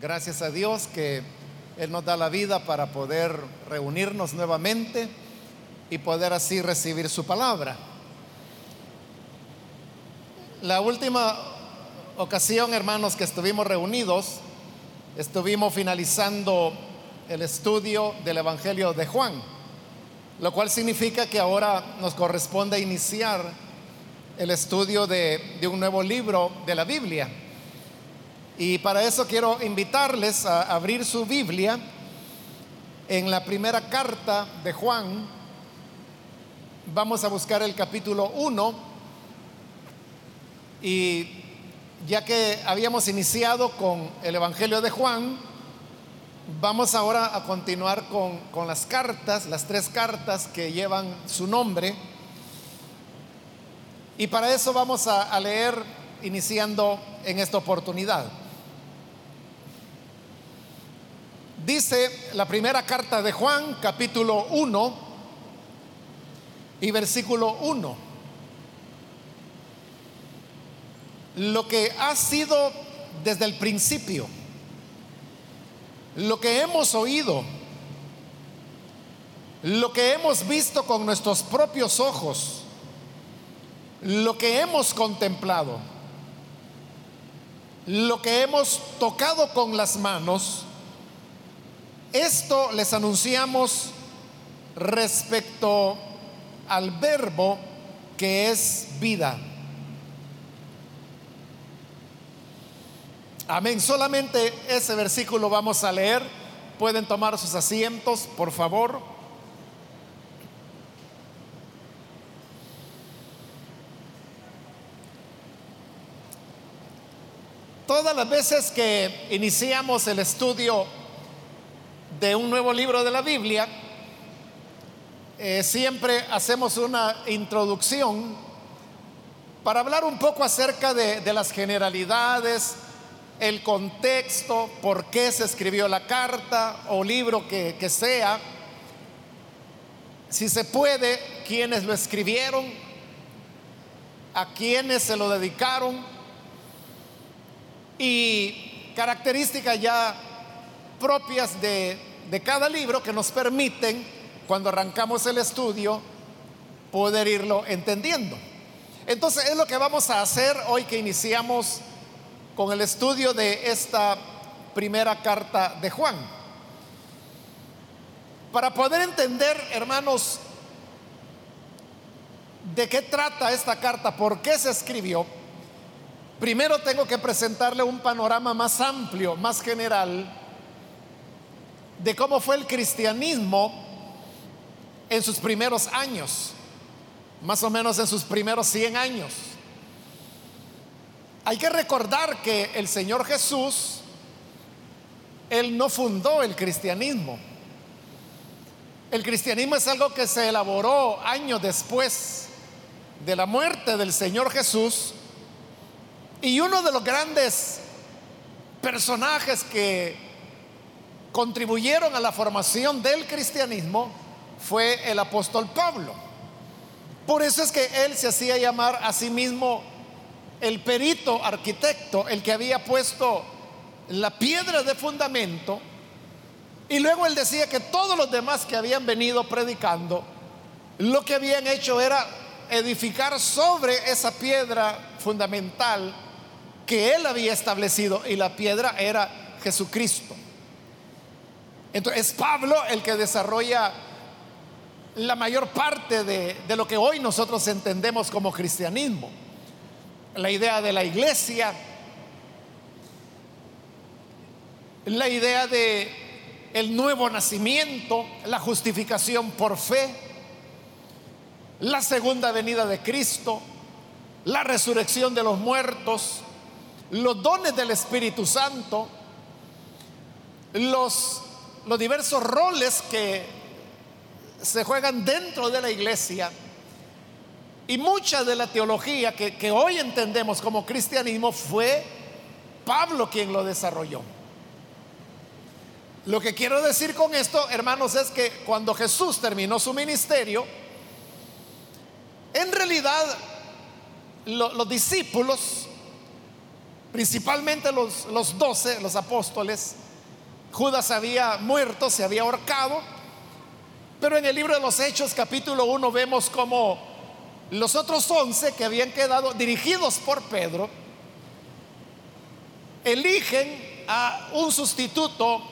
Gracias a Dios que Él nos da la vida para poder reunirnos nuevamente y poder así recibir su palabra. La última ocasión, hermanos, que estuvimos reunidos, estuvimos finalizando el estudio del Evangelio de Juan, lo cual significa que ahora nos corresponde iniciar el estudio de, un nuevo libro de la Biblia. Y para eso quiero invitarles a abrir su Biblia en la primera carta de Juan. Vamos a buscar el capítulo 1 y ya que habíamos iniciado con el Evangelio de Juan, vamos ahora a continuar con, con las cartas, las tres cartas que llevan su nombre. Y para eso vamos a, a leer iniciando en esta oportunidad. Dice la primera carta de Juan, capítulo 1 y versículo 1. Lo que ha sido desde el principio, lo que hemos oído, lo que hemos visto con nuestros propios ojos, lo que hemos contemplado, lo que hemos tocado con las manos, esto les anunciamos respecto al verbo que es vida. Amén. Solamente ese versículo vamos a leer. Pueden tomar sus asientos, por favor. Todas las veces que iniciamos el estudio de un nuevo libro de la Biblia, eh, siempre hacemos una introducción para hablar un poco acerca de, las generalidades, el contexto, por qué se escribió la carta o libro que, sea, si se puede, quiénes lo escribieron, a quiénes se lo dedicaron. Y características ya propias de, de cada libro que nos permiten, cuando arrancamos el estudio, poder irlo entendiendo. Entonces es lo que vamos a hacer hoy que iniciamos con el estudio de esta primera carta de Juan. Para poder entender, hermanos, de qué trata esta carta, por qué se escribió, primero tengo que presentarle un panorama más amplio, más general, de cómo fue el cristianismo en sus primeros años, más o menos en sus primeros 100 años. Hay que recordar que el Señor Jesús, Él no fundó el cristianismo. El cristianismo es algo que se elaboró años después de la muerte del Señor Jesús. Y uno de los grandes personajes que contribuyeron a la formación del cristianismo fue el apóstol Pablo. Por eso es que él se hacía llamar a sí mismo el perito arquitecto, el que había puesto la piedra de fundamento. Y luego él decía que todos los demás que habían venido predicando, lo que habían hecho era edificar sobre esa piedra fundamental que él había establecido y la piedra era Jesucristo. Entonces es Pablo el que desarrolla la mayor parte de, lo que hoy nosotros entendemos como cristianismo. La idea de la iglesia, la idea de el nuevo nacimiento, la justificación por fe, la segunda venida de Cristo, la resurrección de los muertos, los dones del Espíritu Santo, los, los diversos roles que se juegan dentro de la iglesia y mucha de la teología que, que hoy entendemos como cristianismo fue Pablo quien lo desarrolló. Lo que quiero decir con esto, hermanos, es que cuando Jesús terminó su ministerio, en realidad lo, los discípulos principalmente los, los doce, los apóstoles. Judas había muerto, se había ahorcado, pero en el libro de los Hechos capítulo 1 vemos como los otros once que habían quedado dirigidos por Pedro, eligen a un sustituto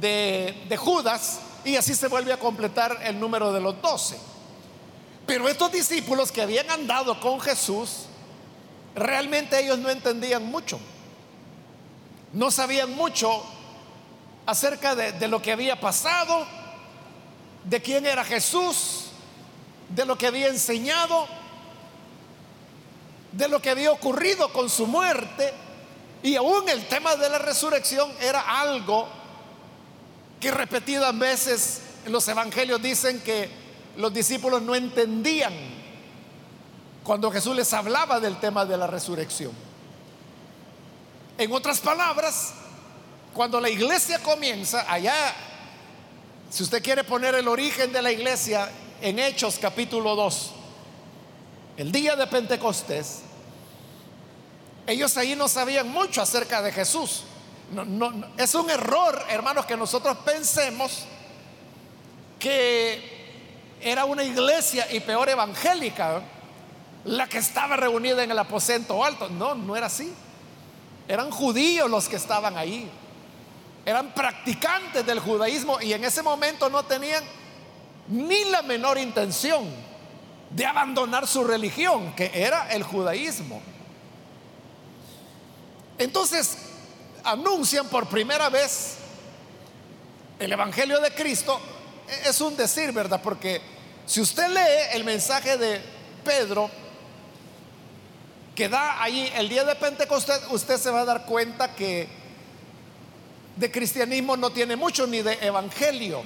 de, de Judas y así se vuelve a completar el número de los doce. Pero estos discípulos que habían andado con Jesús, realmente ellos no entendían mucho. No sabían mucho acerca de, lo que había pasado, de quién era Jesús, de lo que había enseñado, de lo que había ocurrido con su muerte. Y aún el tema de la resurrección era algo que repetidas veces en los evangelios dicen que los discípulos no entendían cuando Jesús les hablaba del tema de la resurrección. En otras palabras, cuando la iglesia comienza, allá, si usted quiere poner el origen de la iglesia en Hechos capítulo 2, el día de Pentecostés, ellos ahí no sabían mucho acerca de Jesús. No, no, es un error, hermanos, que nosotros pensemos que era una iglesia y peor evangélica la que estaba reunida en el aposento alto. No, no era así. Eran judíos los que estaban ahí. Eran practicantes del judaísmo y en ese momento no tenían ni la menor intención de abandonar su religión, que era el judaísmo. Entonces, anuncian por primera vez el Evangelio de Cristo, es un decir, ¿verdad? Porque si usted lee el mensaje de Pedro, que da ahí el día de Pentecostés, usted se va a dar cuenta que de cristianismo no tiene mucho, ni de evangelio.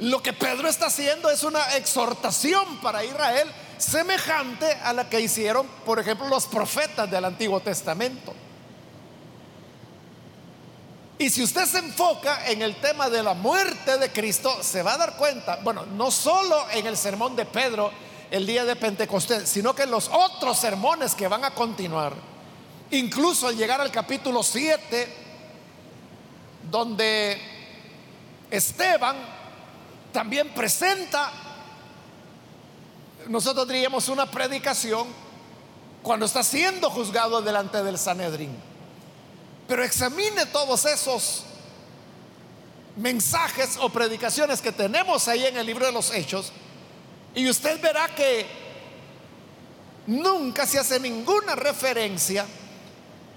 Lo que Pedro está haciendo es una exhortación para Israel semejante a la que hicieron, por ejemplo, los profetas del Antiguo Testamento. Y si usted se enfoca en el tema de la muerte de Cristo, se va a dar cuenta, bueno, no solo en el sermón de Pedro el día de Pentecostés, sino que en los otros sermones que van a continuar, incluso al llegar al capítulo 7, donde Esteban también presenta, nosotros diríamos una predicación cuando está siendo juzgado delante del Sanedrín. Pero examine todos esos mensajes o predicaciones que tenemos ahí en el libro de los Hechos y usted verá que nunca se hace ninguna referencia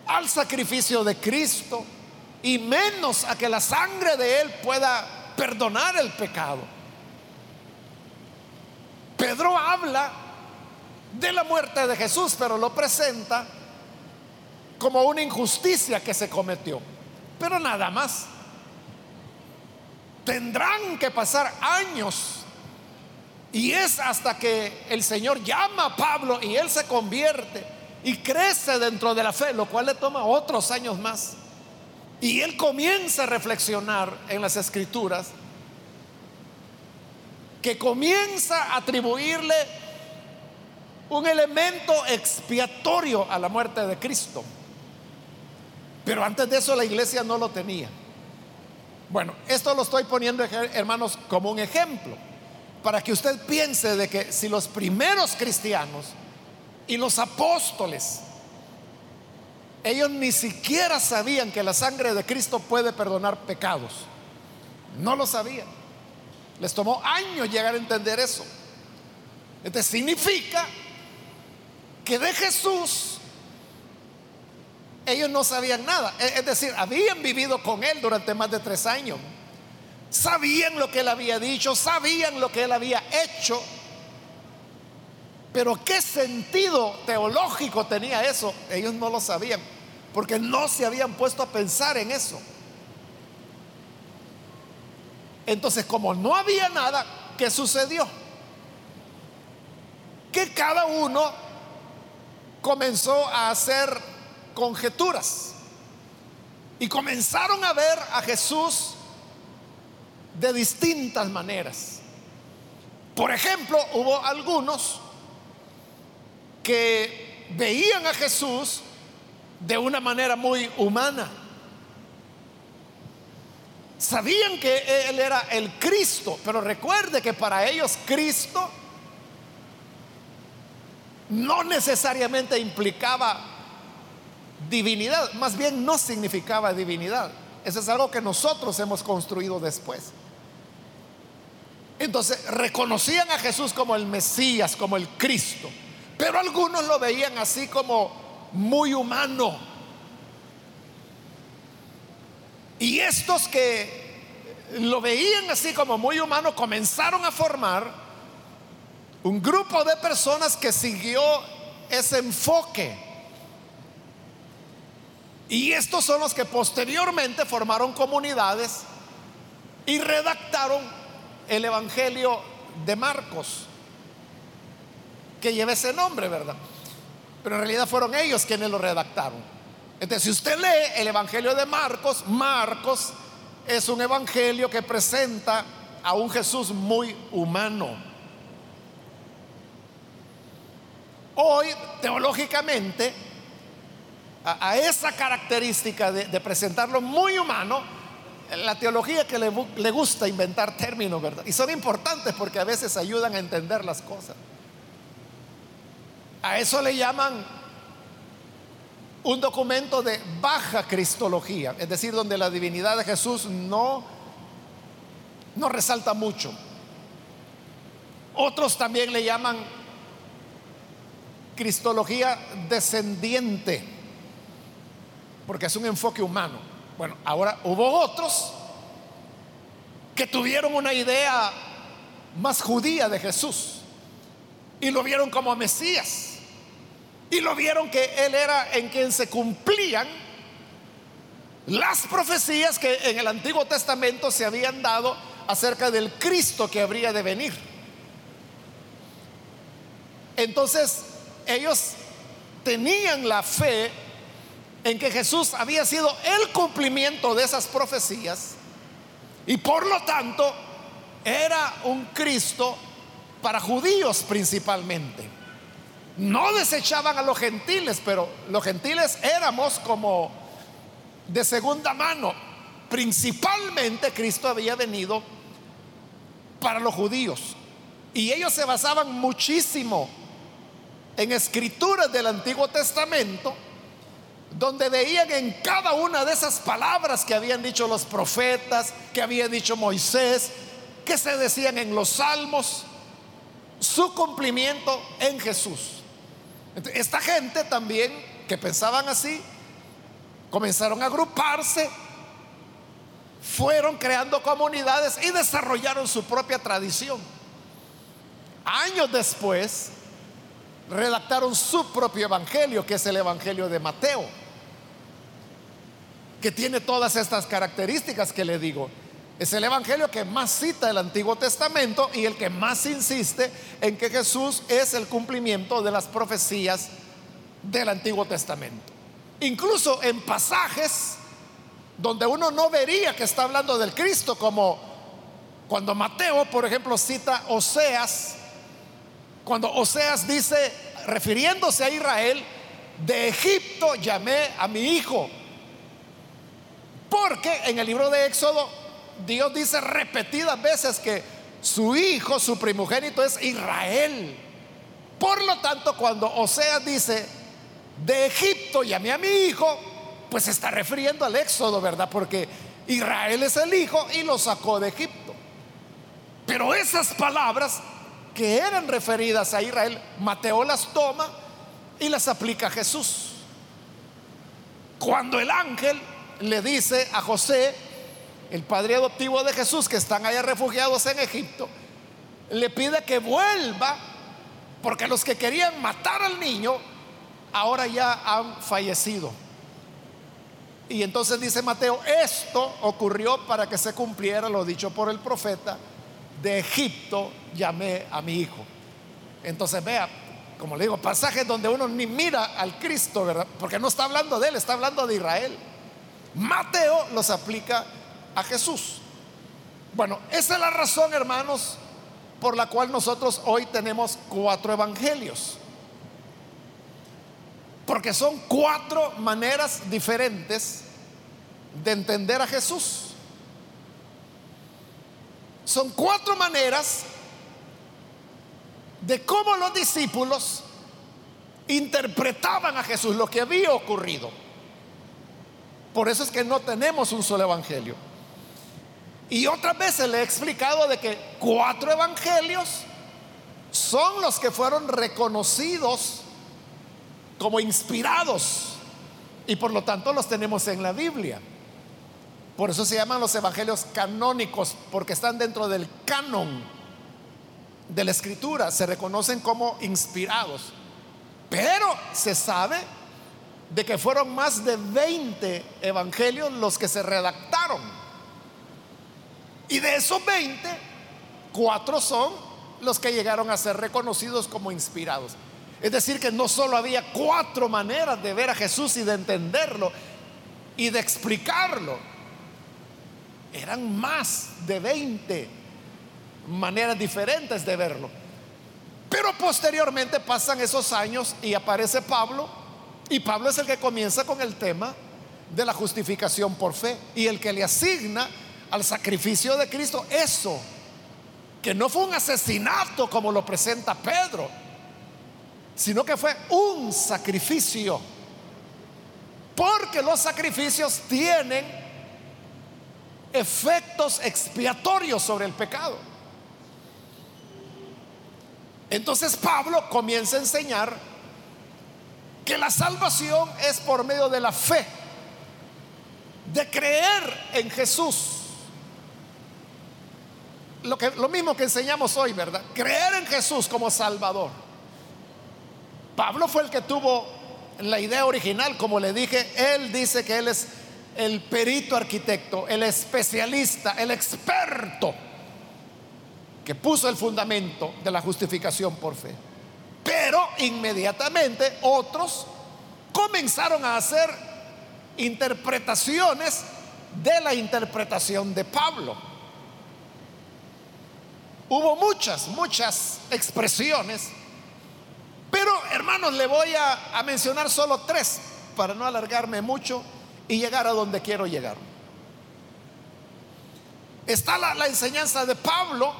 al sacrificio de Cristo y menos a que la sangre de Él pueda perdonar el pecado. Pedro habla de la muerte de Jesús, pero lo presenta como una injusticia que se cometió. Pero nada más. Tendrán que pasar años. Y es hasta que el Señor llama a Pablo y él se convierte y crece dentro de la fe, lo cual le toma otros años más. Y él comienza a reflexionar en las escrituras, que comienza a atribuirle un elemento expiatorio a la muerte de Cristo. Pero antes de eso la iglesia no lo tenía. Bueno, esto lo estoy poniendo, hermanos, como un ejemplo, para que usted piense de que si los primeros cristianos y los apóstoles, ellos ni siquiera sabían que la sangre de Cristo puede perdonar pecados. No lo sabían. Les tomó años llegar a entender eso. Entonces significa que de Jesús ellos no sabían nada. Es decir, habían vivido con él durante más de tres años. Sabían lo que él había dicho, sabían lo que él había hecho. Pero qué sentido teológico tenía eso, ellos no lo sabían, porque no se habían puesto a pensar en eso. Entonces, como no había nada, ¿qué sucedió? Que cada uno comenzó a hacer conjeturas. Y comenzaron a ver a Jesús de distintas maneras. Por ejemplo, hubo algunos que veían a Jesús de una manera muy humana. Sabían que Él era el Cristo, pero recuerde que para ellos Cristo no necesariamente implicaba divinidad, más bien no significaba divinidad. Eso es algo que nosotros hemos construido después. Entonces reconocían a Jesús como el Mesías, como el Cristo, pero algunos lo veían así como muy humano. Y estos que lo veían así como muy humano comenzaron a formar un grupo de personas que siguió ese enfoque. Y estos son los que posteriormente formaron comunidades y redactaron el Evangelio de Marcos, que lleva ese nombre, ¿verdad? Pero en realidad fueron ellos quienes lo redactaron. Entonces, si usted lee el Evangelio de Marcos, Marcos es un Evangelio que presenta a un Jesús muy humano. Hoy, teológicamente, a, esa característica de presentarlo muy humano, la teología que le, gusta inventar términos, ¿verdad? Y son importantes porque a veces ayudan a entender las cosas. A eso le llaman un documento de baja cristología, es decir, donde la divinidad de Jesús no, no resalta mucho. Otros también le llaman cristología descendiente, porque es un enfoque humano. Bueno, ahora hubo otros que tuvieron una idea más judía de Jesús y lo vieron como Mesías y lo vieron que Él era en quien se cumplían las profecías que en el Antiguo Testamento se habían dado acerca del Cristo que habría de venir. Entonces, ellos tenían la fe en que Jesús había sido el cumplimiento de esas profecías y por lo tanto era un Cristo para judíos principalmente. No desechaban a los gentiles, pero los gentiles éramos como de segunda mano. Principalmente Cristo había venido para los judíos. Y ellos se basaban muchísimo en escrituras del Antiguo Testamento donde veían en cada una de esas palabras que habían dicho los profetas, que había dicho Moisés, que se decían en los salmos, su cumplimiento en Jesús. Esta gente también que pensaban así, comenzaron a agruparse, fueron creando comunidades y desarrollaron su propia tradición. Años después, redactaron su propio evangelio, que es el evangelio de Mateo que tiene todas estas características que le digo. Es el Evangelio que más cita el Antiguo Testamento y el que más insiste en que Jesús es el cumplimiento de las profecías del Antiguo Testamento. Incluso en pasajes donde uno no vería que está hablando del Cristo, como cuando Mateo, por ejemplo, cita Oseas, cuando Oseas dice, refiriéndose a Israel, de Egipto llamé a mi hijo. Porque en el libro de Éxodo Dios dice repetidas veces que su hijo, su primogénito es Israel. Por lo tanto, cuando Oseas dice, de Egipto llamé a mi hijo, pues está refiriendo al Éxodo, ¿verdad? Porque Israel es el hijo y lo sacó de Egipto. Pero esas palabras que eran referidas a Israel, Mateo las toma y las aplica a Jesús. Cuando el ángel le dice a José, el padre adoptivo de Jesús, que están allá refugiados en Egipto, le pide que vuelva, porque los que querían matar al niño, ahora ya han fallecido. Y entonces dice Mateo, esto ocurrió para que se cumpliera lo dicho por el profeta, de Egipto llamé a mi hijo. Entonces vea, como le digo, pasajes donde uno ni mira al Cristo, ¿verdad? Porque no está hablando de él, está hablando de Israel. Mateo los aplica a Jesús. Bueno, esa es la razón, hermanos, por la cual nosotros hoy tenemos cuatro evangelios. Porque son cuatro maneras diferentes de entender a Jesús. Son cuatro maneras de cómo los discípulos interpretaban a Jesús, lo que había ocurrido. Por eso es que no tenemos un solo evangelio. Y otras veces le he explicado de que cuatro evangelios son los que fueron reconocidos como inspirados y por lo tanto los tenemos en la Biblia. Por eso se llaman los evangelios canónicos, porque están dentro del canon de la escritura, se reconocen como inspirados. Pero se sabe de que fueron más de 20 evangelios los que se redactaron. Y de esos 20, cuatro son los que llegaron a ser reconocidos como inspirados. Es decir, que no solo había cuatro maneras de ver a Jesús y de entenderlo y de explicarlo, eran más de 20 maneras diferentes de verlo. Pero posteriormente pasan esos años y aparece Pablo, y Pablo es el que comienza con el tema de la justificación por fe y el que le asigna al sacrificio de Cristo eso, que no fue un asesinato como lo presenta Pedro, sino que fue un sacrificio. Porque los sacrificios tienen efectos expiatorios sobre el pecado. Entonces Pablo comienza a enseñar que la salvación es por medio de la fe, de creer en Jesús. Lo, que, lo mismo que enseñamos hoy, ¿verdad? Creer en Jesús como Salvador. Pablo fue el que tuvo la idea original, como le dije, él dice que él es el perito arquitecto, el especialista, el experto que puso el fundamento de la justificación por fe. Pero inmediatamente otros comenzaron a hacer interpretaciones de la interpretación de Pablo. Hubo muchas, muchas expresiones, pero hermanos, le voy a, mencionar solo tres para no alargarme mucho y llegar a donde quiero llegar. Está la enseñanza de Pablo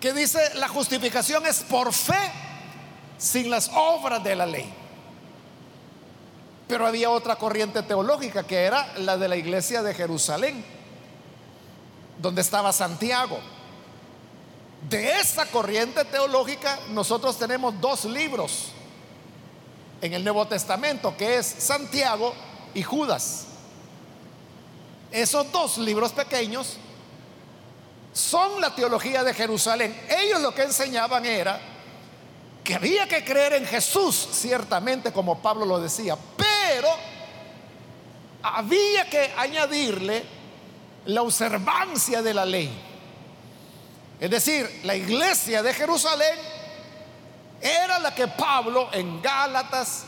que dice la justificación es por fe sin las obras de la ley. Pero había otra corriente teológica que era la de la iglesia de Jerusalén, donde estaba Santiago. De esa corriente teológica nosotros tenemos dos libros en el Nuevo Testamento, que es Santiago y Judas. Esos dos libros pequeños son la teología de Jerusalén. Ellos lo que enseñaban era que había que creer en Jesús, ciertamente como Pablo lo decía, pero había que añadirle la observancia de la ley. Es decir, la iglesia de Jerusalén era la que Pablo en Gálatas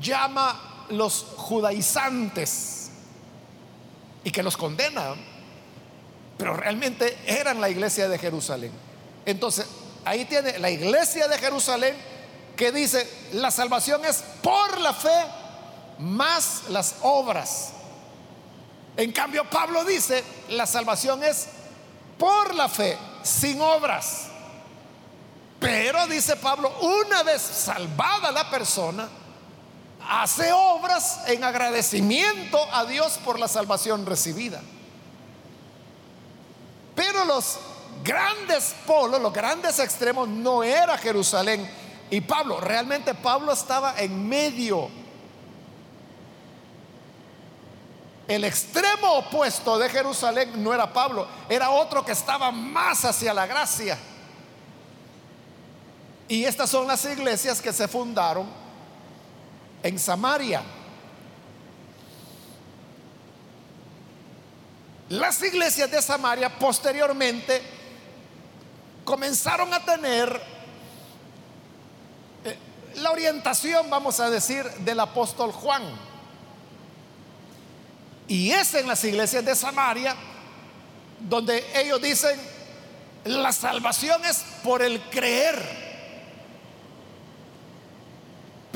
llama los judaizantes y que los condenan, pero realmente eran la iglesia de Jerusalén. Entonces, ahí tiene la iglesia de Jerusalén que dice, la salvación es por la fe más las obras. En cambio, Pablo dice, la salvación es por la fe, sin obras. Pero, dice Pablo, una vez salvada la persona, hace obras en agradecimiento a Dios por la salvación recibida. Pero los grandes polos, los grandes extremos no era Jerusalén y Pablo. Realmente Pablo estaba en medio. El extremo opuesto de Jerusalén no era Pablo, era otro que estaba más hacia la gracia. Y estas son las iglesias que se fundaron en Samaria. Las iglesias de Samaria posteriormente comenzaron a tener eh, la orientación, vamos a decir, del apóstol Juan. Y es en las iglesias de Samaria donde ellos dicen, la salvación es por el creer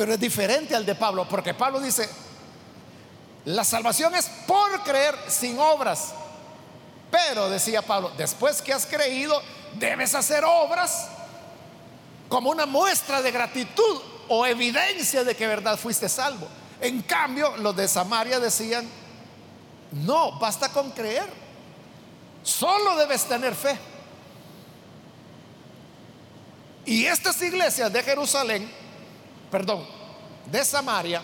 pero es diferente al de Pablo, porque Pablo dice, la salvación es por creer sin obras. Pero, decía Pablo, después que has creído, debes hacer obras como una muestra de gratitud o evidencia de que verdad fuiste salvo. En cambio, los de Samaria decían, no, basta con creer. Solo debes tener fe. Y estas iglesias de Jerusalén, perdón, de Samaria,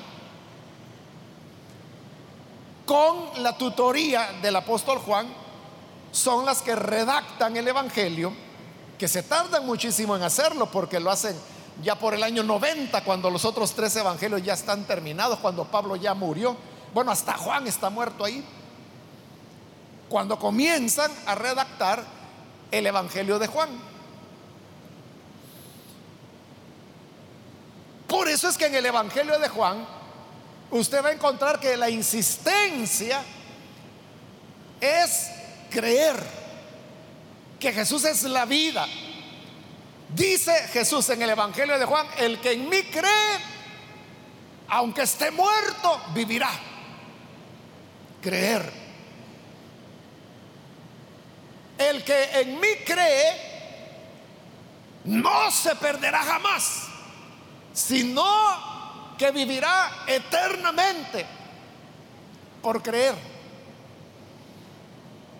con la tutoría del apóstol Juan, son las que redactan el Evangelio, que se tardan muchísimo en hacerlo porque lo hacen ya por el año 90, cuando los otros tres evangelios ya están terminados, cuando Pablo ya murió. Bueno, hasta Juan está muerto ahí. Cuando comienzan a redactar el Evangelio de Juan. Por eso es que en el Evangelio de Juan usted va a encontrar que la insistencia es creer que Jesús es la vida. Dice Jesús en el Evangelio de Juan, el que en mí cree, aunque esté muerto, vivirá. Creer. El que en mí cree, no se perderá jamás, sino que vivirá eternamente por creer.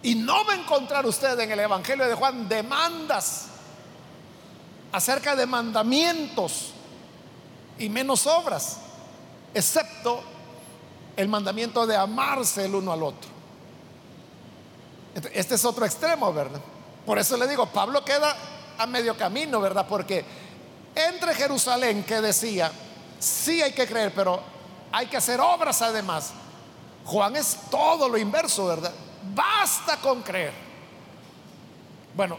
Y no va a encontrar usted en el Evangelio de Juan demandas acerca de mandamientos y menos obras, excepto el mandamiento de amarse el uno al otro. Este es otro extremo, ¿verdad? Por eso le digo, Pablo queda a medio camino, ¿verdad? Porque entre Jerusalén que decía, sí hay que creer, pero hay que hacer obras además. Juan es todo lo inverso, ¿verdad? Basta con creer. Bueno,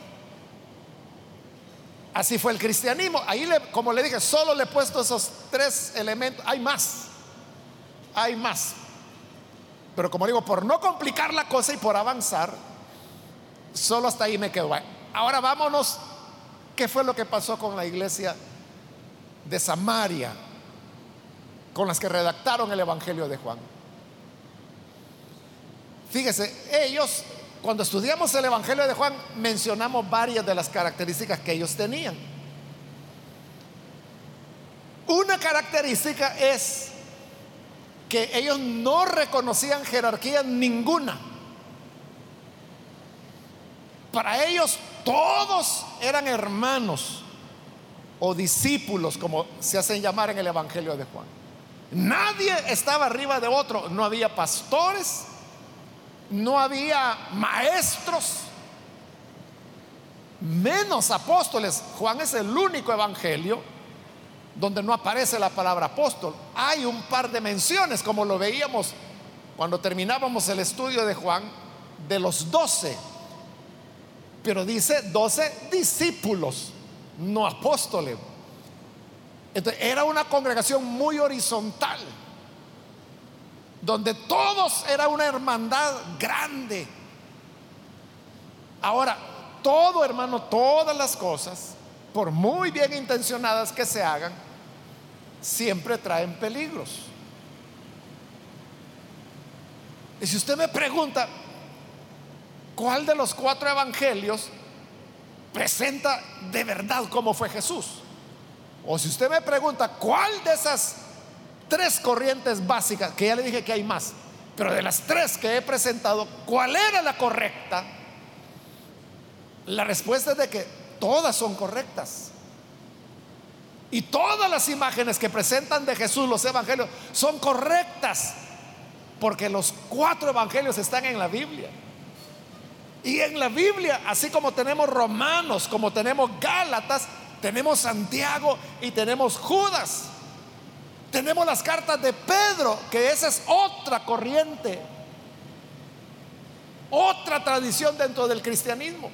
así fue el cristianismo. Ahí, como le dije, solo le he puesto esos tres elementos. Hay más, hay más. Pero como digo, por no complicar la cosa y por avanzar, solo hasta ahí me quedo. Ahora vámonos, ¿qué fue lo que pasó con la iglesia de Samaria? Con las que redactaron el Evangelio de Juan. Fíjese, ellos, cuando estudiamos el Evangelio de Juan, mencionamos varias de las características que ellos tenían. Una característica es que ellos no reconocían jerarquía ninguna. Para ellos todos eran hermanos o discípulos, como se hacen llamar en el Evangelio de Juan. Nadie estaba arriba de otro, no había pastores, no había maestros, menos apóstoles. Juan es el único evangelio donde no aparece la palabra apóstol. Hay un par de menciones, como lo veíamos cuando terminábamos el estudio de Juan, de los doce. Pero dice doce discípulos, no apóstoles. Entonces, era una congregación muy horizontal donde todos era una hermandad grande. Ahora, todo hermano, todas las cosas, por muy bien intencionadas que se hagan, siempre traen peligros. Y si usted me pregunta, ¿cuál de los cuatro evangelios presenta de verdad cómo fue Jesús? O si usted me pregunta, ¿cuál de esas tres corrientes básicas, que ya le dije que hay más, pero de las tres que he presentado, ¿cuál era la correcta? La respuesta es de que todas son correctas. Y todas las imágenes que presentan de Jesús los evangelios son correctas, porque los cuatro evangelios están en la Biblia. Y en la Biblia, así como tenemos Romanos, como tenemos Gálatas, tenemos Santiago y tenemos Judas. Tenemos las cartas de Pedro, que esa es otra corriente, otra tradición dentro del cristianismo.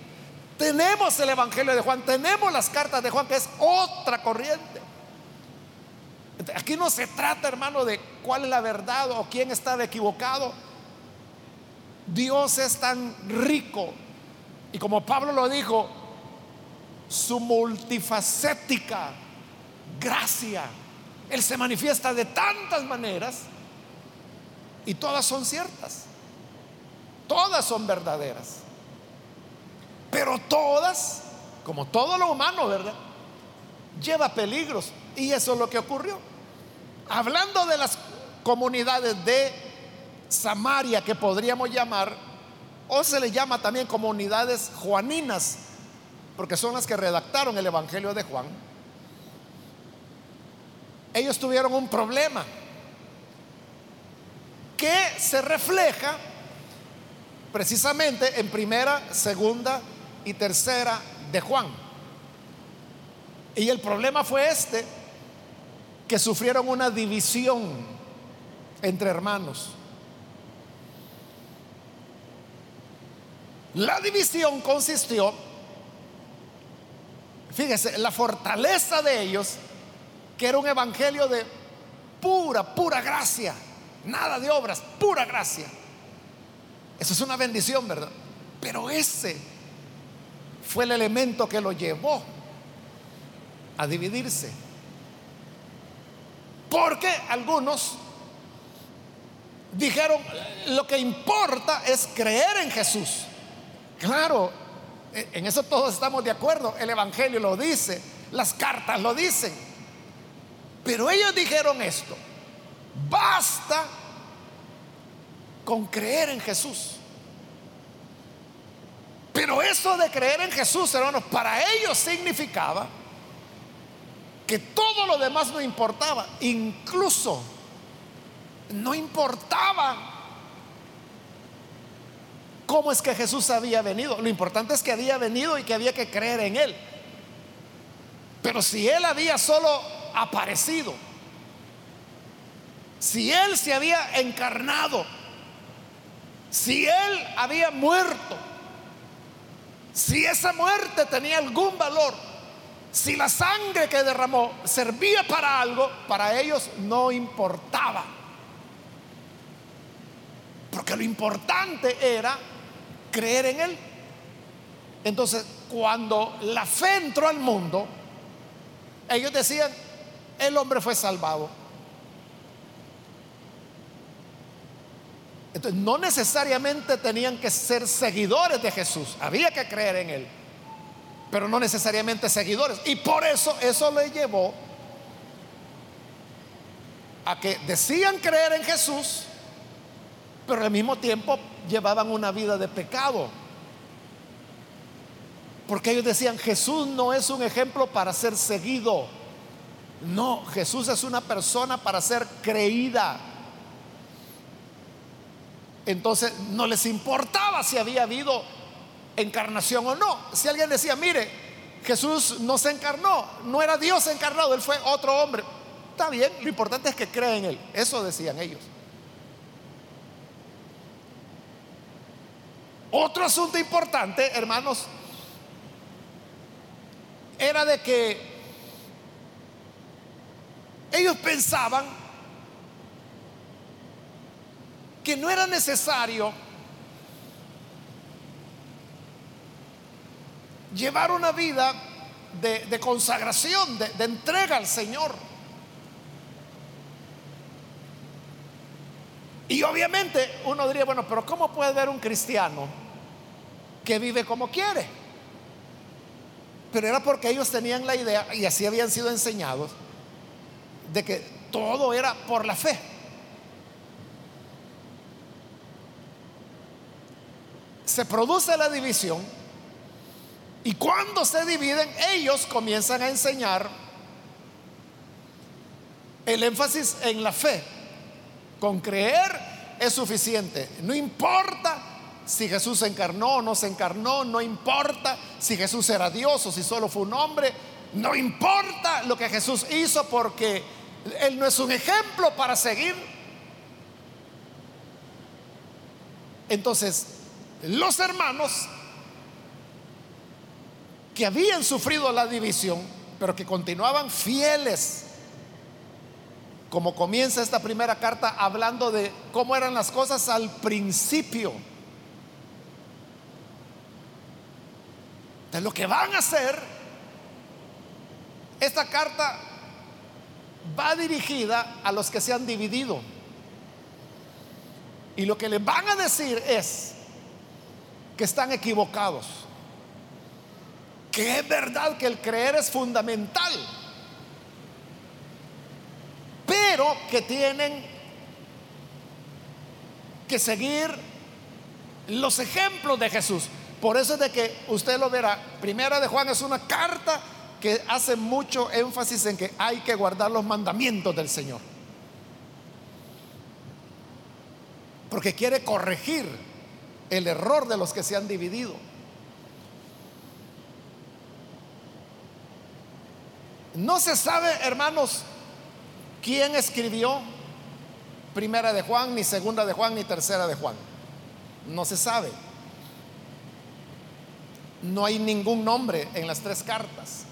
Tenemos el Evangelio de Juan, tenemos las cartas de Juan, que es otra corriente. Aquí no se trata, hermano, de cuál es la verdad o quién estaba equivocado. Dios es tan rico y como Pablo lo dijo, su multifacética gracia Él se manifiesta de tantas maneras y todas son ciertas. Todas son verdaderas. Pero todas, como todo lo humano, ¿verdad? Lleva peligros. Y eso es lo que ocurrió. Hablando de las comunidades de Samaria que podríamos llamar, o se le llama también comunidades juaninas, porque son las que redactaron el Evangelio de Juan, ellos tuvieron un problema que se refleja precisamente en primera, segunda y tercera de Juan. Y el problema fue este, que sufrieron una división entre hermanos. La división consistió, fíjese, la fortaleza de ellos, que era un evangelio de pura, pura gracia, nada de obras, pura gracia. Eso es una bendición, ¿verdad? Pero ese fue el elemento que lo llevó a dividirse. Porque algunos dijeron, lo que importa es creer en Jesús. Claro, e, en eso todos estamos de acuerdo. El Evangelio lo dice, las cartas lo dicen. Pero ellos dijeron esto, basta con creer en Jesús. Pero eso de creer en Jesús, hermanos, para ellos significaba que todo lo demás no importaba. Incluso no importaba cómo es que Jesús había venido. Lo importante es que había venido y que había que creer en Él. Pero si Él había solo aparecido, si Él se había encarnado, si Él había muerto, si esa muerte tenía algún valor, si la sangre que derramó servía para algo, para ellos no importaba. Porque lo importante era creer en Él. Entonces, cuando la fe entró al mundo, ellos decían, el hombre fue salvado. Entonces, no necesariamente tenían que ser seguidores de Jesús, había que creer en Él, pero no necesariamente seguidores. Y por eso eso le llevó a que decían creer en Jesús, pero al mismo tiempo llevaban una vida de pecado. Porque ellos decían, Jesús no es un ejemplo para ser seguido. No, Jesús es una persona para ser creída. Entonces no les importaba si había habido encarnación o no. Si alguien decía, mire, Jesús no se encarnó, no era Dios encarnado, él fue otro hombre. Está bien, lo importante es que crea en él. Eso decían ellos. Otro asunto importante, hermanos, era de que ellos pensaban que no era necesario llevar una vida de, consagración, de, de entrega al Señor. Y obviamente uno diría, bueno, pero ¿cómo puede ver un cristiano que vive como quiere. Pero era porque ellos tenían la idea, y así habían sido enseñados, de que todo era por la fe. Se produce la división y cuando se dividen ellos comienzan a enseñar el énfasis en la fe. Con creer es suficiente. No importa si Jesús se encarnó o no se encarnó, no importa si Jesús era Dios o si solo fue un hombre, no importa lo que Jesús hizo porque Él no es un ejemplo para seguir. Entonces, los hermanos que habían sufrido la división, pero que continuaban fieles, como comienza esta primera carta hablando de cómo eran las cosas al principio. Entonces lo que van a hacer, esta carta va dirigida a los que se han dividido. Y lo que les van a decir es que están equivocados. Que es verdad que el creer es fundamental. Pero que tienen que seguir los ejemplos de Jesús. Por eso es de que usted lo verá. Primera de Juan es una carta que hace mucho énfasis en que hay que guardar los mandamientos del Señor. Porque quiere corregir el error de los que se han dividido. No se sabe, hermanos, quién escribió Primera de Juan, ni Segunda de Juan, ni Tercera de Juan. No se sabe. No hay ningún nombre en las tres cartas.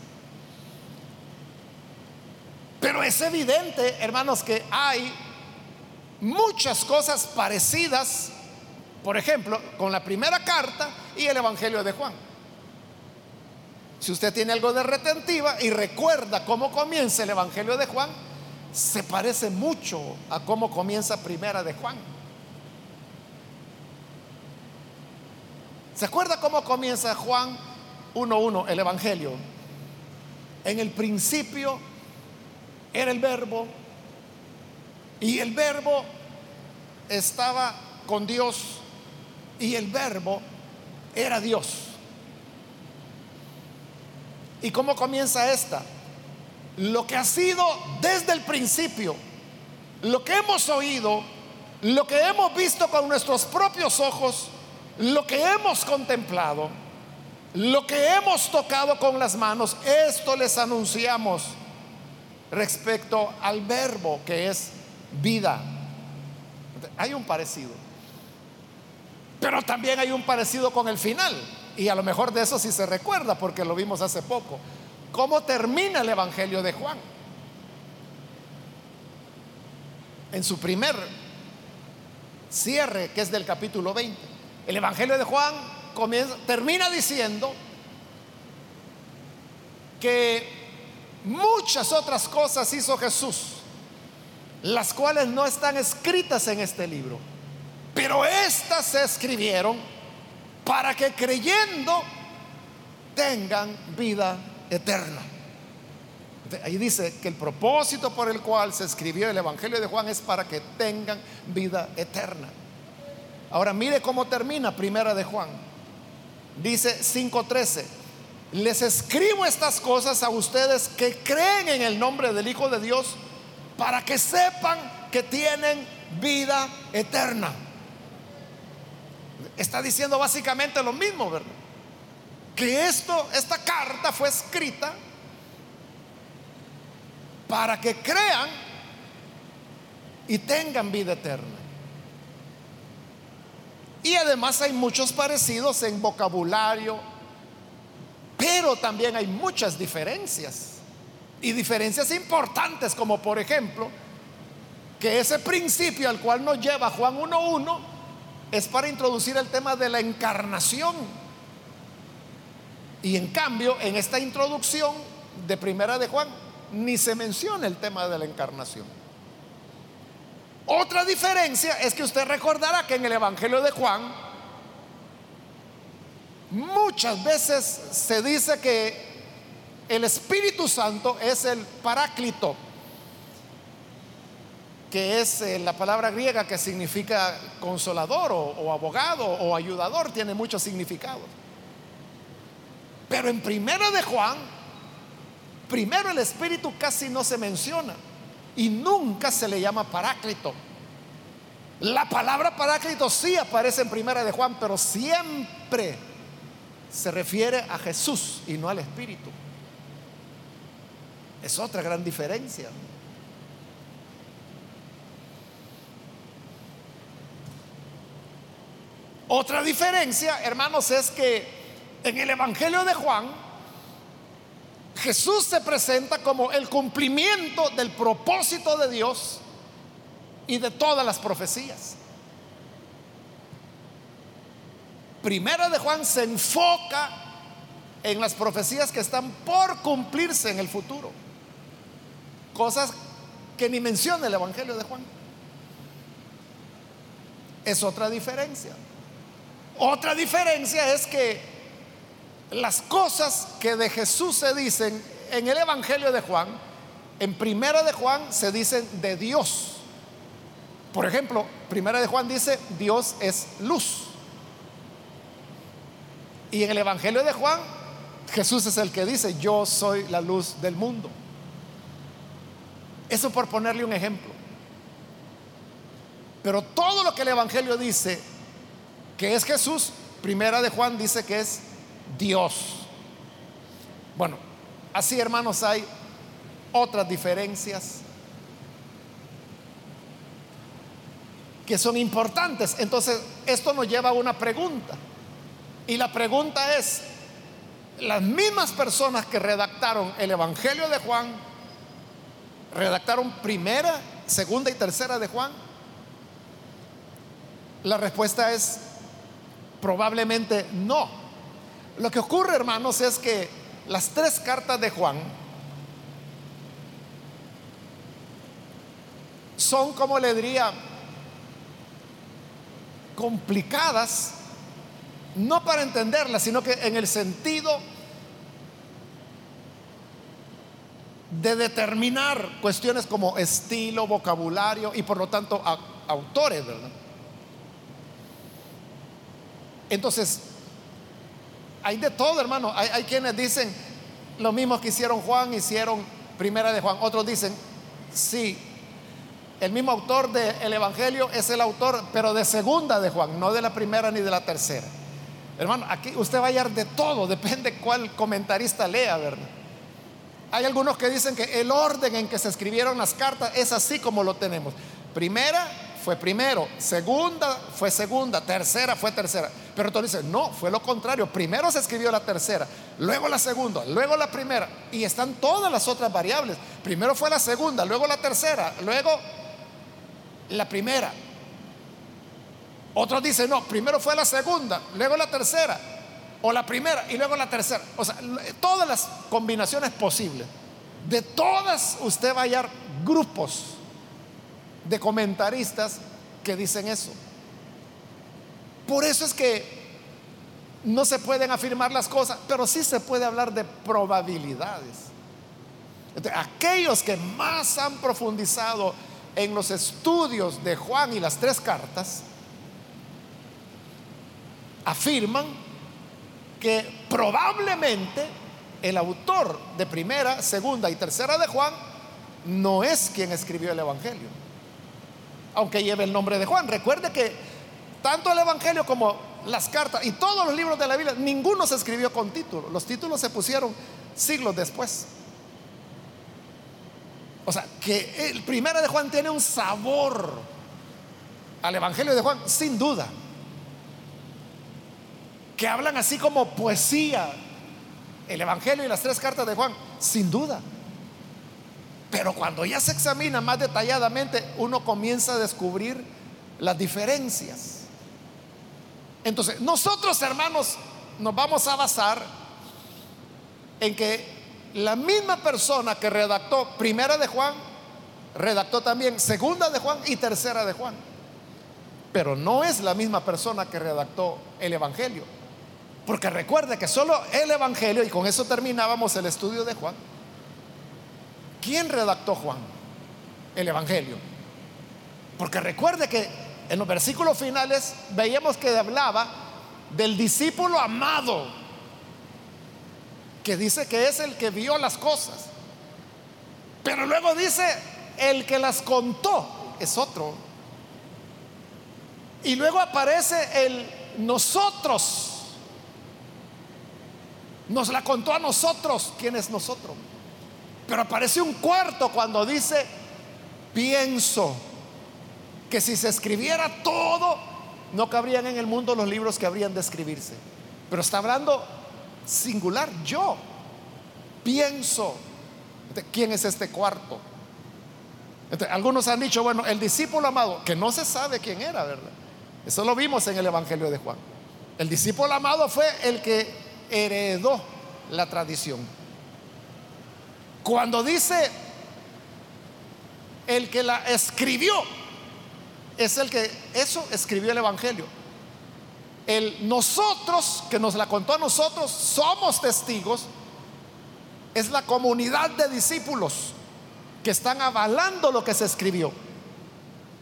Pero es evidente, hermanos, que hay muchas cosas parecidas, por ejemplo, con la primera carta y el Evangelio de Juan. Si usted tiene algo de retentiva y recuerda cómo comienza el Evangelio de Juan, se parece mucho a cómo comienza primera de Juan. ¿Se acuerda cómo comienza Juan 1.1, el Evangelio? En el principio era el verbo y el verbo estaba con Dios y el verbo era Dios. ¿Y cómo comienza esta? Lo que ha sido desde el principio, lo que hemos oído, lo que hemos visto con nuestros propios ojos, lo que hemos contemplado, lo que hemos tocado con las manos, esto les anunciamos respecto al verbo que es vida. Hay un parecido. Pero también hay un parecido con el final. Y a lo mejor de eso sí se recuerda porque lo vimos hace poco. ¿Cómo termina el Evangelio de Juan? En su primer cierre, que es del capítulo 20. El Evangelio de Juan termina diciendo que Muchas otras cosas hizo Jesús, las cuales no están escritas en este libro, pero estas se escribieron para que creyendo tengan vida eterna. Ahí dice que el propósito por el cual se escribió el Evangelio de Juan es para que tengan vida eterna. Ahora mire cómo termina Primera de Juan. Dice 5:13 les escribo estas cosas a ustedes que creen en el nombre del Hijo de Dios para que sepan que tienen vida eterna. Está diciendo básicamente lo mismo, ¿verdad? Que esto, esta carta fue escrita para que crean y tengan vida eterna. Y además hay muchos parecidos en vocabulario, pero también hay muchas diferencias. Y diferencias importantes, como por ejemplo, que ese principio al cual nos lleva Juan 1.1 es para introducir el tema de la encarnación. Y en cambio, en esta introducción de primera de Juan, ni se menciona el tema de la encarnación. Otra diferencia es que usted recordará que en el Evangelio de Juan, Muchas veces se dice que el Espíritu Santo es el paráclito, que es eh, la palabra griega que significa consolador o, abogado o ayudador, tiene muchos significados. Pero en primero de Juan, primero el Espíritu casi no se menciona y nunca se le llama paráclito. La palabra paráclito sí aparece en primera de Juan, pero siempre se refiere a Jesús y no al Espíritu. Es otra gran diferencia. Otra diferencia, hermanos, es que en el Evangelio de Juan, Jesús se presenta como el cumplimiento del propósito de Dios y de todas las profecías. Primera de Juan se enfoca en las profecías que están por cumplirse en el futuro. Cosas que ni menciona el Evangelio de Juan. Es otra diferencia. Otra diferencia es que las cosas que de Jesús se dicen en el Evangelio de Juan, en Primera de Juan se dicen de Dios. Por ejemplo, Primera de Juan dice, Dios es luz. Y en el Evangelio de Juan, Jesús es el que dice, yo soy la luz del mundo. Eso por ponerle un ejemplo. Pero todo lo que el Evangelio dice que es Jesús, Primera de Juan dice que es Dios. Bueno, así hermanos hay otras diferencias que son importantes. Entonces, esto nos lleva a una pregunta. Y la pregunta es, las mismas personas que redactaron el Evangelio de Juan, redactaron primera, segunda y tercera de Juan. La respuesta es probablemente no. Lo que ocurre, hermanos, es que las tres cartas de Juan son, como le diría, complicadas, no para entenderlas, sino que en el sentido de determinar cuestiones como estilo, vocabulario y por lo tanto autores, ¿verdad? Entonces, hay de todo, hermano. Hay, quienes dicen lo mismo que hicieron Juan, hicieron primera de Juan. Otros dicen, sí, el mismo autor del Evangelio es el autor, pero de segunda de Juan, no de la primera ni de la tercera. Hermano, aquí usted va a hallar de todo, depende cuál comentarista lea, ¿verdad? Hay algunos que dicen que el orden en que se escribieron las cartas es así como lo tenemos. Primera fue primero, segunda fue segunda, tercera fue tercera. Pero otros dicen, no, fue lo contrario. Primero se escribió la tercera, luego la segunda, luego la primera. Y están todas las otras variables. Primero fue la segunda, luego la tercera, luego la primera. Otros dicen, no, primero fue la segunda, luego la tercera, o la primera y luego la tercera. O sea, todas las combinaciones posibles. De todas usted va a hallar grupos de comentaristas que dicen eso. Por eso es que no se pueden afirmar las cosas, pero sí se puede hablar de probabilidades. aquellos que más han profundizado en los estudios de Juan y las tres cartas, afirman que probablemente el autor de primera, segunda y tercera de Juan no es quien escribió el Evangelio, aunque lleve el nombre de Juan. Recuerde que tanto el Evangelio como las cartas y todos los libros de la Biblia, ninguno se escribió con título, los títulos se pusieron siglos después. O sea, que el primero de Juan tiene un sabor al Evangelio de Juan, sin duda. Que hablan así como poesía. El Evangelio y las tres cartas de Juan, sin duda. Pero cuando ya se examina más detalladamente, uno comienza a descubrir las diferencias. Entonces, nosotros hermanos nos vamos a basar en que la misma persona que redactó primera de Juan, redactó también segunda de Juan y tercera de Juan. Pero no es la misma persona que redactó el Evangelio. Porque recuerde que solo el Evangelio, y con eso terminábamos el estudio de Juan, ¿quién redactó Juan? El Evangelio. Porque recuerde que en los versículos finales veíamos que hablaba del discípulo amado que dice que es el que vio las cosas. Pero luego dice, el que las contó es otro. Y luego aparece el nosotros. Nos la contó a nosotros. ¿Quién es nosotros? Pero aparece un cuarto cuando dice, pienso que si se escribiera todo, no cabrían en el mundo los libros que habrían de escribirse. Pero está hablando singular, yo pienso, ¿quién es este cuarto? algunos han dicho, bueno, el discípulo amado, que no se sabe quién era, ¿verdad? Eso lo vimos en el Evangelio de Juan. El discípulo amado fue el que heredó la tradición. Cuando dice el que la escribió es el que eso escribió el Evangelio. El nosotros, que nos la contó a nosotros, somos testigos, es la comunidad de discípulos que están avalando lo que se escribió.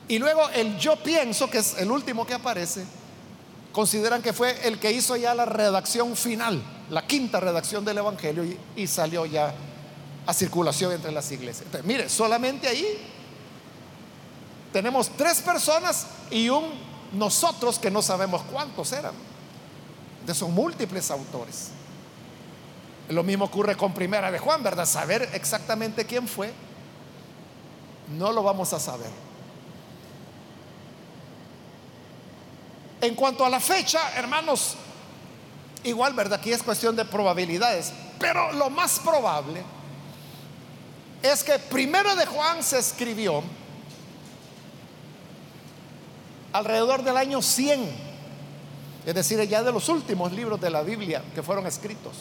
Y luego el yo pienso, que es el último que aparece, consideran que fue el que hizo ya la redacción final, la quinta redacción del Evangelio y, salió ya a circulación entre las iglesias. mire, solamente ahí tenemos tres personas y un nosotros que no sabemos cuántos eran. De son múltiples autores. Lo mismo ocurre con Primera de Juan, ¿verdad? Saber exactamente quién fue, no lo vamos a saber. En cuanto a la fecha, hermanos, igual, ¿verdad? Aquí es cuestión de probabilidades, pero lo más probable es que Primero de Juan se escribió alrededor del año 100, es decir, ya de los últimos libros de la Biblia que fueron escritos.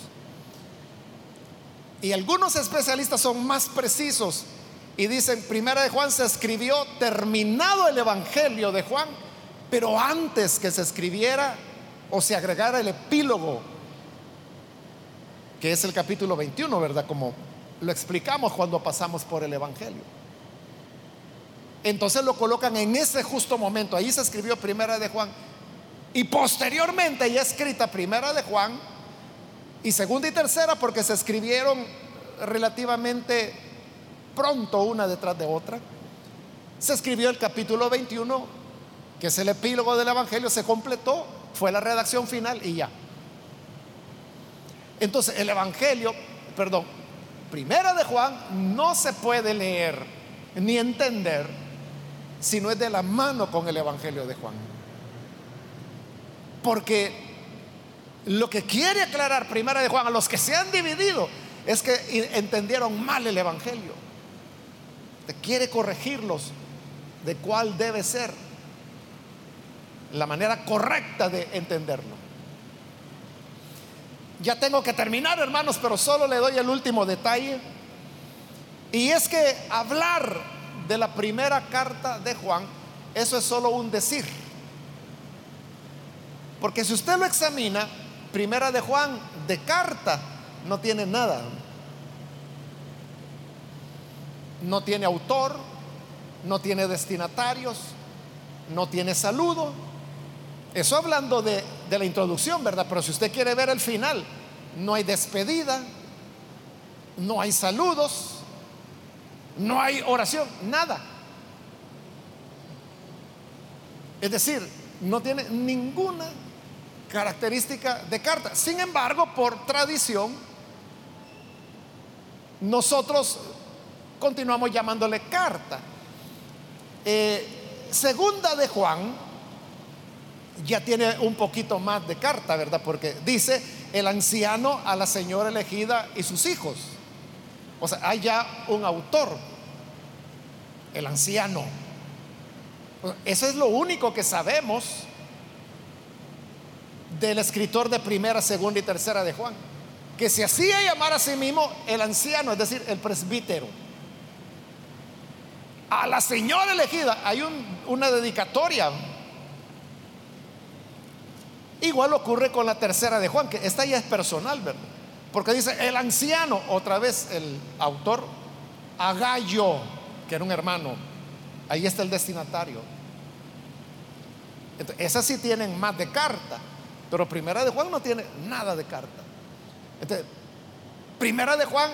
Y algunos especialistas son más precisos y dicen, Primera de Juan se escribió terminado el Evangelio de Juan pero antes que se escribiera o se agregara el epílogo, que es el capítulo 21, ¿verdad? Como lo explicamos cuando pasamos por el Evangelio. Entonces lo colocan en ese justo momento. Ahí se escribió Primera de Juan. Y posteriormente ya escrita Primera de Juan y Segunda y Tercera porque se escribieron relativamente pronto una detrás de otra. Se escribió el capítulo 21 que es el epílogo del Evangelio, se completó, fue la redacción final y ya. Entonces, el Evangelio, perdón, primera de Juan no se puede leer ni entender si no es de la mano con el Evangelio de Juan. Porque lo que quiere aclarar primera de Juan a los que se han dividido es que entendieron mal el Evangelio. Te quiere corregirlos de cuál debe ser la manera correcta de entenderlo. Ya tengo que terminar, hermanos, pero solo le doy el último detalle. Y es que hablar de la primera carta de Juan, eso es solo un decir. Porque si usted lo examina, primera de Juan, de carta, no tiene nada. No tiene autor, no tiene destinatarios, no tiene saludo, eso hablando de, la introducción, ¿verdad? Pero si usted quiere ver el final, no hay despedida, no hay saludos, no hay oración, nada. Es decir, no tiene ninguna característica de carta. Sin embargo, por tradición, nosotros continuamos llamándole carta. Eh, segunda de Juan ya tiene un poquito más de carta, ¿verdad? Porque dice el anciano a la señora elegida y sus hijos. O sea, hay ya un autor, el anciano. Eso es lo único que sabemos del escritor de primera, segunda y tercera de Juan, que se hacía llamar a sí mismo el anciano, es decir, el presbítero. A la señora elegida hay una dedicatoria Igual ocurre con la tercera de Juan, que esta ya es personal, ¿verdad? Porque dice el anciano, otra vez el autor, Agallo, que era un hermano, ahí está el destinatario. Entonces, esas sí tienen más de carta, pero primera de Juan no tiene nada de carta. Primera de Juan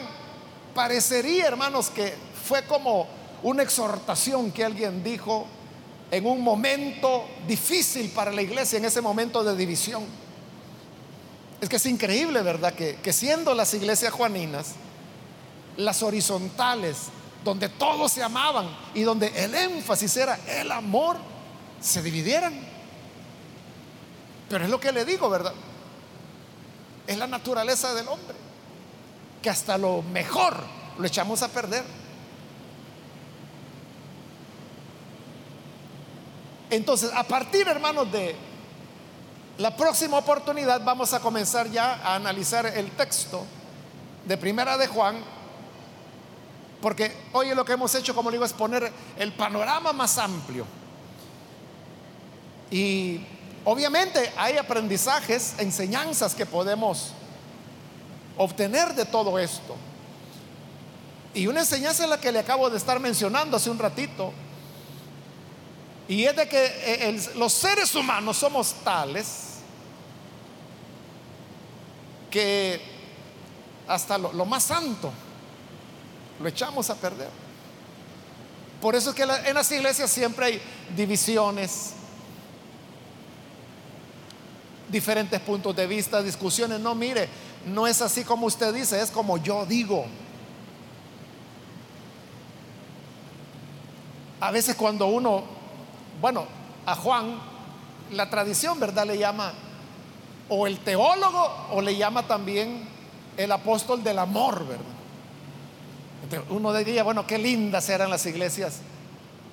parecería, hermanos, que fue como una exhortación que alguien dijo en un momento difícil para la iglesia, en ese momento de división. Es que es increíble, ¿verdad? Que, siendo las iglesias juaninas, las horizontales, donde todos se amaban y donde el énfasis era el amor, se dividieran. Pero es lo que le digo, ¿verdad? Es la naturaleza del hombre, que hasta lo mejor lo echamos a perder. Entonces, a partir, hermanos, de la próxima oportunidad vamos a comenzar ya a analizar el texto de Primera de Juan Porque hoy lo que hemos hecho, como digo, es poner el panorama más amplio. Y obviamente hay aprendizajes, enseñanzas que podemos obtener de todo esto. Y una enseñanza es la que le acabo de estar mencionando hace un ratito. Y es de que eh, los seres humanos somos tales que hasta lo, más santo lo echamos a perder. Por eso es que en las iglesias siempre hay divisiones, diferentes puntos de vista, discusiones. No, mire, no es así como usted dice, es como yo digo. A veces cuando uno, bueno, a Juan, la tradición, ¿verdad? Le llama o el teólogo o le llama también el apóstol del amor, ¿verdad? uno diría, bueno, qué lindas eran las iglesias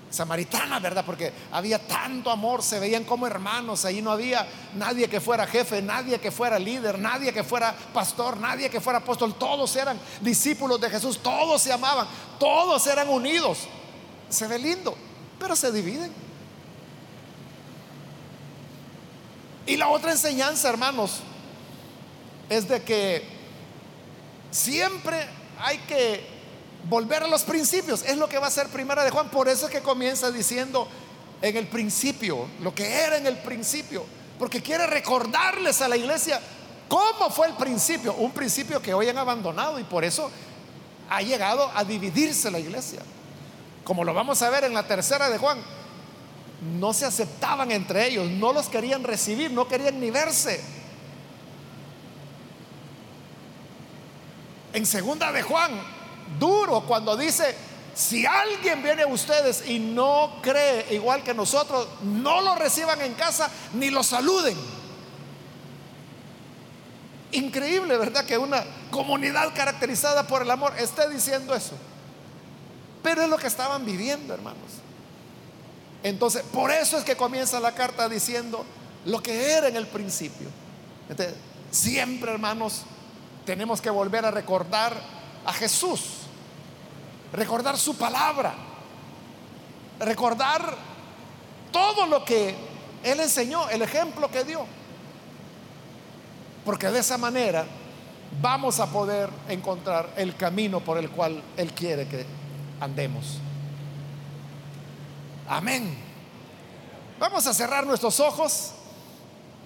samaritanas, ¿verdad? Porque había tanto amor, se veían como hermanos, ahí no había nadie que fuera jefe, nadie que fuera líder, nadie que fuera pastor, nadie que fuera apóstol, todos eran discípulos de Jesús, todos se amaban, todos eran unidos. Se ve lindo, pero se dividen. Y la otra enseñanza, hermanos, es de que siempre hay que volver a los principios. Es lo que va a ser primera de Juan. Por eso es que comienza diciendo en el principio, lo que era en el principio. Porque quiere recordarles a la iglesia cómo fue el principio. Un principio que hoy han abandonado y por eso ha llegado a dividirse la iglesia. Como lo vamos a ver en la tercera de Juan no se aceptaban entre ellos, no los querían recibir, no querían ni verse. En segunda de Juan, duro cuando dice, si alguien viene a ustedes y no cree igual que nosotros, no lo reciban en casa ni lo saluden. Increíble, ¿verdad? Que una comunidad caracterizada por el amor esté diciendo eso. Pero es lo que estaban viviendo, hermanos. Entonces, por eso es que comienza la carta diciendo lo que era en el principio. siempre, hermanos, tenemos que volver a recordar a Jesús, recordar su palabra, recordar todo lo que Él enseñó, el ejemplo que dio. Porque de esa manera vamos a poder encontrar el camino por el cual Él quiere que andemos. Amén. Vamos a cerrar nuestros ojos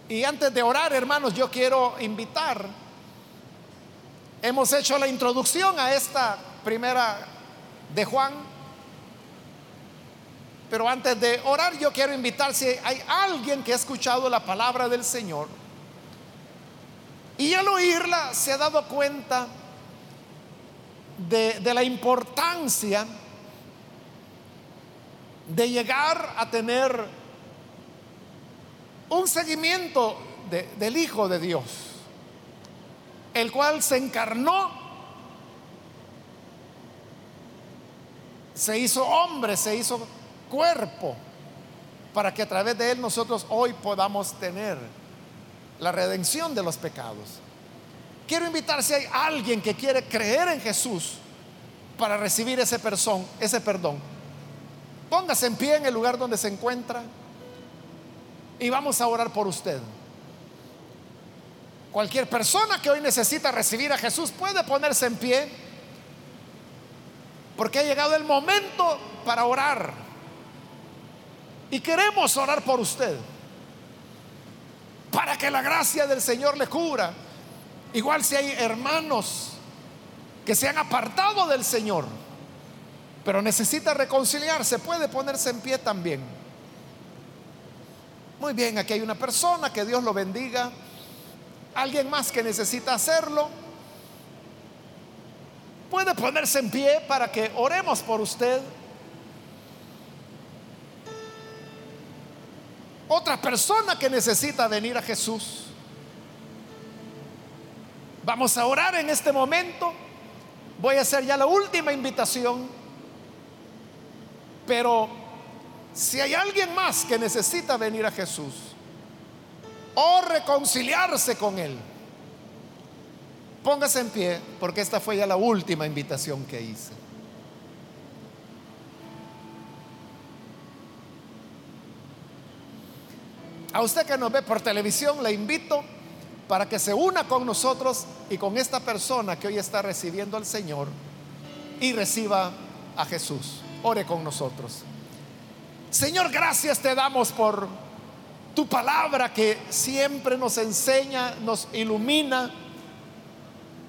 y antes de orar, hermanos, yo quiero invitar. Hemos hecho la introducción a esta primera de Juan. Pero antes de orar, yo quiero invitar si hay alguien que ha escuchado la palabra del Señor y al oírla se ha dado cuenta de, de la importancia de llegar a tener un seguimiento del Hijo de Dios, el cual se encarnó, se hizo hombre, se hizo cuerpo, para que a través de él nosotros hoy podamos tener la redención de los pecados. Quiero invitar si hay alguien que quiere creer en Jesús para recibir ese, ese perdón Póngase en pie en el lugar donde se encuentra y vamos a orar por usted. Cualquier persona que hoy necesita recibir a Jesús puede ponerse en pie porque ha llegado el momento para orar. Y queremos orar por usted para que la gracia del Señor le cubra. Igual si hay hermanos que se han apartado del Señor pero necesita reconciliarse, puede ponerse en pie también. Muy bien, aquí hay una persona, que Dios lo bendiga. Alguien más que necesita hacerlo. Puede ponerse en pie para que oremos por usted. Otra persona que necesita venir a Jesús. Vamos a orar en este momento. Voy a hacer ya la última invitación. Pero si hay alguien más que necesita venir a Jesús o reconciliarse con Él, póngase en pie porque esta fue ya la última invitación que hice. A usted que nos ve por televisión, le invito para que se una con nosotros y con esta persona que hoy está recibiendo al Señor y reciba a Jesús. Ore con nosotros. Señor, gracias te damos por tu palabra que siempre nos enseña, nos ilumina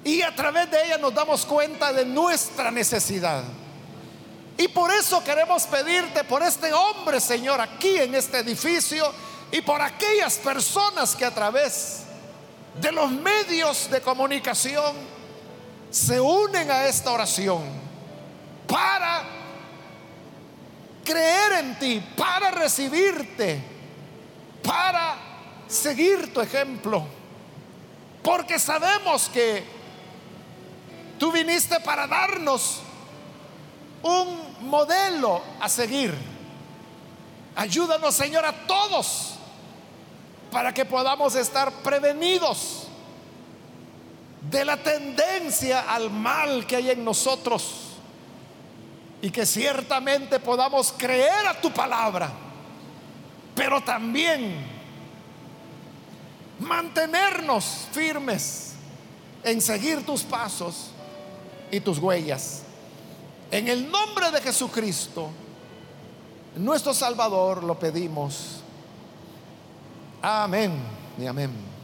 y a través de ella nos damos cuenta de nuestra necesidad. Y por eso queremos pedirte por este hombre, Señor, aquí en este edificio y por aquellas personas que a través de los medios de comunicación se unen a esta oración para creer en ti, para recibirte, para seguir tu ejemplo. Porque sabemos que tú viniste para darnos un modelo a seguir. Ayúdanos, Señor, a todos para que podamos estar prevenidos de la tendencia al mal que hay en nosotros y que ciertamente podamos creer a tu palabra, pero también mantenernos firmes en seguir tus pasos y tus huellas. En el nombre de Jesucristo, nuestro Salvador, lo pedimos. Amén y amén.